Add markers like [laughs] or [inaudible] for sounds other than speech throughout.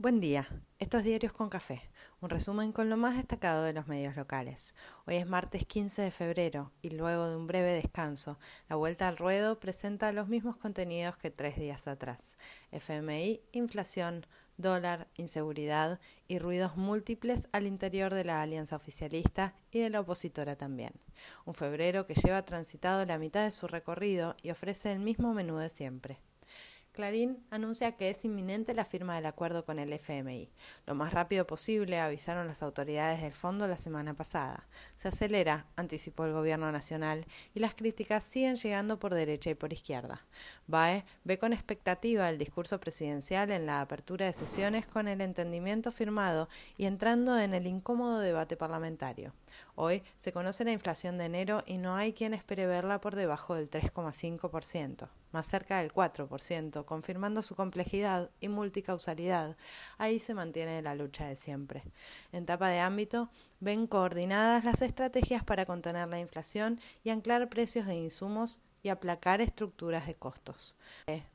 Buen día, estos diarios con café, un resumen con lo más destacado de los medios locales. Hoy es martes 15 de febrero y luego de un breve descanso, la vuelta al ruedo presenta los mismos contenidos que tres días atrás. FMI, inflación, dólar, inseguridad y ruidos múltiples al interior de la alianza oficialista y de la opositora también. Un febrero que lleva transitado la mitad de su recorrido y ofrece el mismo menú de siempre. Clarín anuncia que es inminente la firma del acuerdo con el FMI. Lo más rápido posible, avisaron las autoridades del fondo la semana pasada. Se acelera, anticipó el gobierno nacional, y las críticas siguen llegando por derecha y por izquierda. BAE ve con expectativa el discurso presidencial en la apertura de sesiones con el entendimiento firmado y entrando en el incómodo debate parlamentario. Hoy se conoce la inflación de enero y no hay quien espere verla por debajo del 3,5%, más cerca del 4%, confirmando su complejidad y multicausalidad. Ahí se mantiene la lucha de siempre. En etapa de ámbito, ven coordinadas las estrategias para contener la inflación y anclar precios de insumos y aplacar estructuras de costos.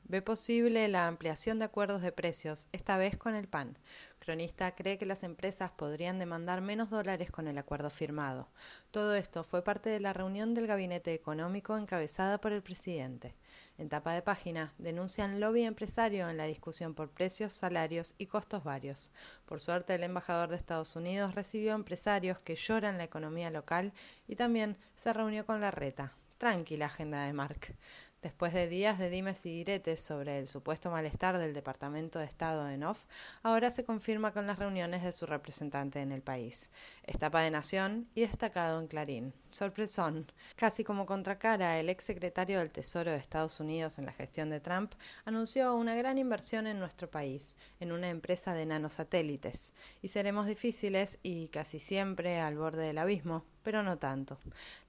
Ve posible la ampliación de acuerdos de precios, esta vez con el PAN. Cronista cree que las empresas podrían demandar menos dólares con el acuerdo firmado. Todo esto fue parte de la reunión del gabinete económico encabezada por el presidente. En tapa de página denuncian lobby empresario en la discusión por precios, salarios y costos varios. Por suerte, el embajador de Estados Unidos recibió empresarios que lloran la economía local y también se reunió con la reta. Tranquila agenda de Mark. Después de días de dimes y diretes sobre el supuesto malestar del Departamento de Estado en OFF, ahora se confirma con las reuniones de su representante en el país. Estapa de Nación y destacado en Clarín. Sorpresón. Casi como contracara, el ex secretario del Tesoro de Estados Unidos en la gestión de Trump anunció una gran inversión en nuestro país, en una empresa de nanosatélites. Y seremos difíciles y casi siempre al borde del abismo pero no tanto.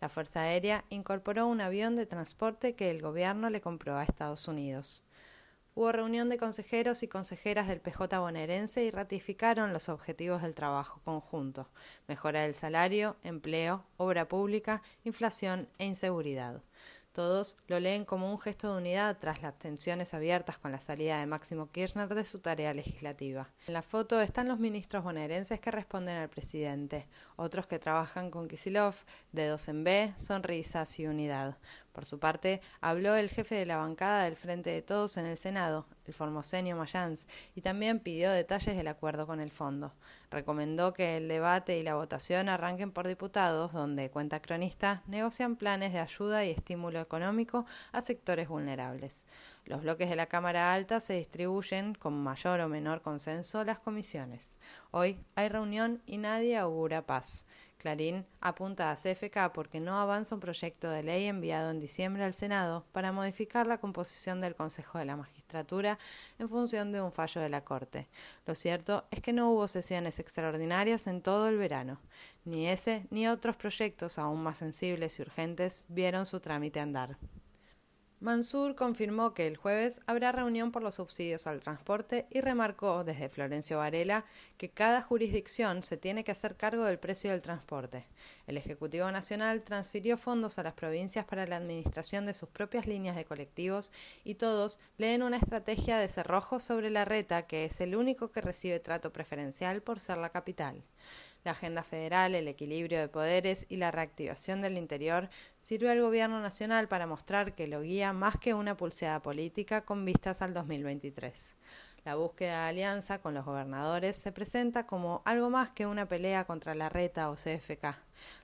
La Fuerza Aérea incorporó un avión de transporte que el le compró a Estados Unidos. Hubo reunión de consejeros y consejeras del PJ bonaerense y ratificaron los objetivos del trabajo conjunto, mejora del salario, empleo, obra pública, inflación e inseguridad. Todos lo leen como un gesto de unidad tras las tensiones abiertas con la salida de Máximo Kirchner de su tarea legislativa. En la foto están los ministros bonaerenses que responden al presidente, otros que trabajan con Kisilov, dedos en B, sonrisas y unidad. Por su parte, habló el jefe de la bancada del Frente de Todos en el Senado, el formosenio Mayans, y también pidió detalles del acuerdo con el fondo. Recomendó que el debate y la votación arranquen por diputados, donde, cuenta cronista, negocian planes de ayuda y estímulo económico a sectores vulnerables. Los bloques de la Cámara Alta se distribuyen, con mayor o menor consenso, las comisiones. Hoy hay reunión y nadie augura paz. Clarín apunta a CFK porque no avanza un proyecto de ley enviado en diciembre al Senado para modificar la composición del Consejo de la Magistratura en función de un fallo de la Corte. Lo cierto es que no hubo sesiones extraordinarias en todo el verano. Ni ese ni otros proyectos aún más sensibles y urgentes vieron su trámite andar. Mansur confirmó que el jueves habrá reunión por los subsidios al transporte y remarcó desde Florencio Varela que cada jurisdicción se tiene que hacer cargo del precio del transporte. El Ejecutivo Nacional transfirió fondos a las provincias para la administración de sus propias líneas de colectivos y todos leen una estrategia de cerrojo sobre la reta que es el único que recibe trato preferencial por ser la capital. La agenda federal, el equilibrio de poderes y la reactivación del interior sirve al Gobierno Nacional para mostrar que lo guía más que una pulseada política con vistas al 2023. La búsqueda de alianza con los gobernadores se presenta como algo más que una pelea contra la reta o CFK.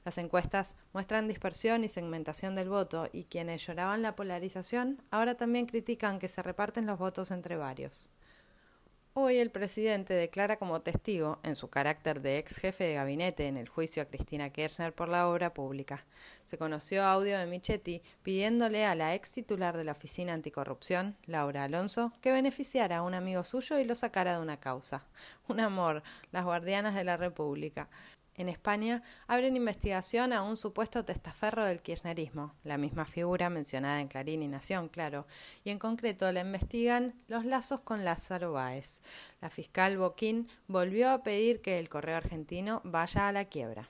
Las encuestas muestran dispersión y segmentación del voto y quienes lloraban la polarización ahora también critican que se reparten los votos entre varios. Hoy el presidente declara como testigo, en su carácter de ex jefe de gabinete en el juicio a Cristina Kirchner por la obra pública. Se conoció audio de Michetti pidiéndole a la ex titular de la Oficina Anticorrupción, Laura Alonso, que beneficiara a un amigo suyo y lo sacara de una causa. Un amor, las guardianas de la República. En España abren investigación a un supuesto testaferro del kirchnerismo, la misma figura mencionada en Clarín y Nación, claro, y en concreto la investigan los lazos con Lázaro Báez. La fiscal Boquín volvió a pedir que el correo argentino vaya a la quiebra.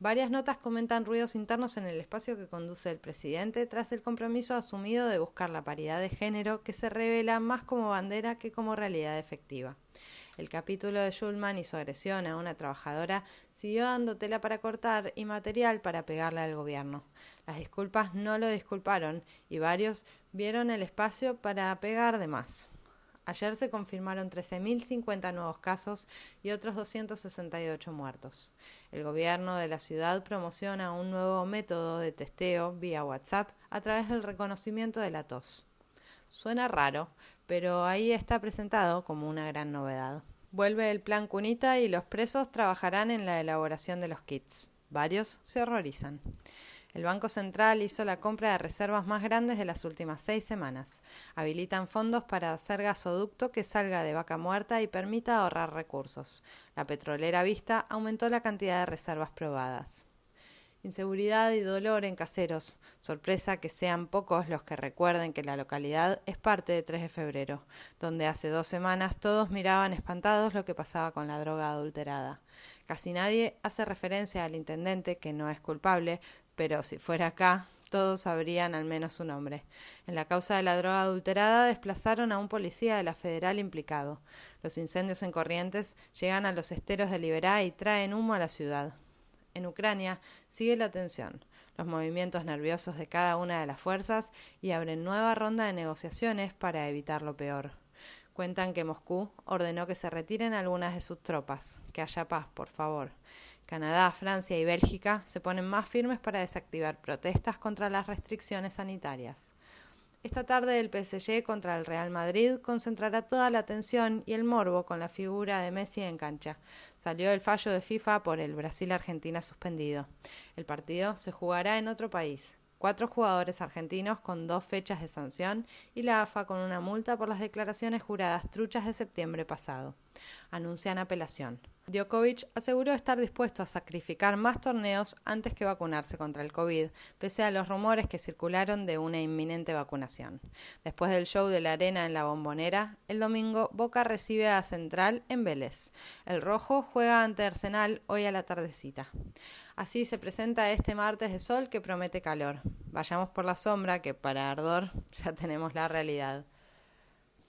Varias notas comentan ruidos internos en el espacio que conduce el presidente tras el compromiso asumido de buscar la paridad de género que se revela más como bandera que como realidad efectiva. El capítulo de Schulman y su agresión a una trabajadora siguió dando tela para cortar y material para pegarle al gobierno. Las disculpas no lo disculparon y varios vieron el espacio para pegar de más. Ayer se confirmaron 13.050 nuevos casos y otros 268 muertos. El gobierno de la ciudad promociona un nuevo método de testeo vía WhatsApp a través del reconocimiento de la tos. Suena raro, pero ahí está presentado como una gran novedad. Vuelve el plan Cunita y los presos trabajarán en la elaboración de los kits. Varios se horrorizan. El Banco Central hizo la compra de reservas más grandes de las últimas seis semanas. Habilitan fondos para hacer gasoducto que salga de vaca muerta y permita ahorrar recursos. La petrolera Vista aumentó la cantidad de reservas probadas. Inseguridad y dolor en caseros. Sorpresa que sean pocos los que recuerden que la localidad es parte de 3 de febrero, donde hace dos semanas todos miraban espantados lo que pasaba con la droga adulterada. Casi nadie hace referencia al intendente, que no es culpable, pero si fuera acá, todos sabrían al menos su nombre. En la causa de la droga adulterada desplazaron a un policía de la federal implicado. Los incendios en Corrientes llegan a los esteros de Liberá y traen humo a la ciudad. En Ucrania sigue la tensión, los movimientos nerviosos de cada una de las fuerzas y abren nueva ronda de negociaciones para evitar lo peor. Cuentan que Moscú ordenó que se retiren algunas de sus tropas, que haya paz, por favor. Canadá, Francia y Bélgica se ponen más firmes para desactivar protestas contra las restricciones sanitarias. Esta tarde el PSG contra el Real Madrid concentrará toda la atención y el morbo con la figura de Messi en cancha. Salió el fallo de FIFA por el Brasil-Argentina suspendido. El partido se jugará en otro país. Cuatro jugadores argentinos con dos fechas de sanción y la AFA con una multa por las declaraciones juradas truchas de septiembre pasado. Anuncian apelación. Djokovic aseguró estar dispuesto a sacrificar más torneos antes que vacunarse contra el COVID, pese a los rumores que circularon de una inminente vacunación. Después del show de la arena en la bombonera, el domingo Boca recibe a Central en Vélez. El rojo juega ante Arsenal hoy a la tardecita. Así se presenta este martes de sol que promete calor. Vayamos por la sombra, que para ardor [laughs] ya tenemos la realidad.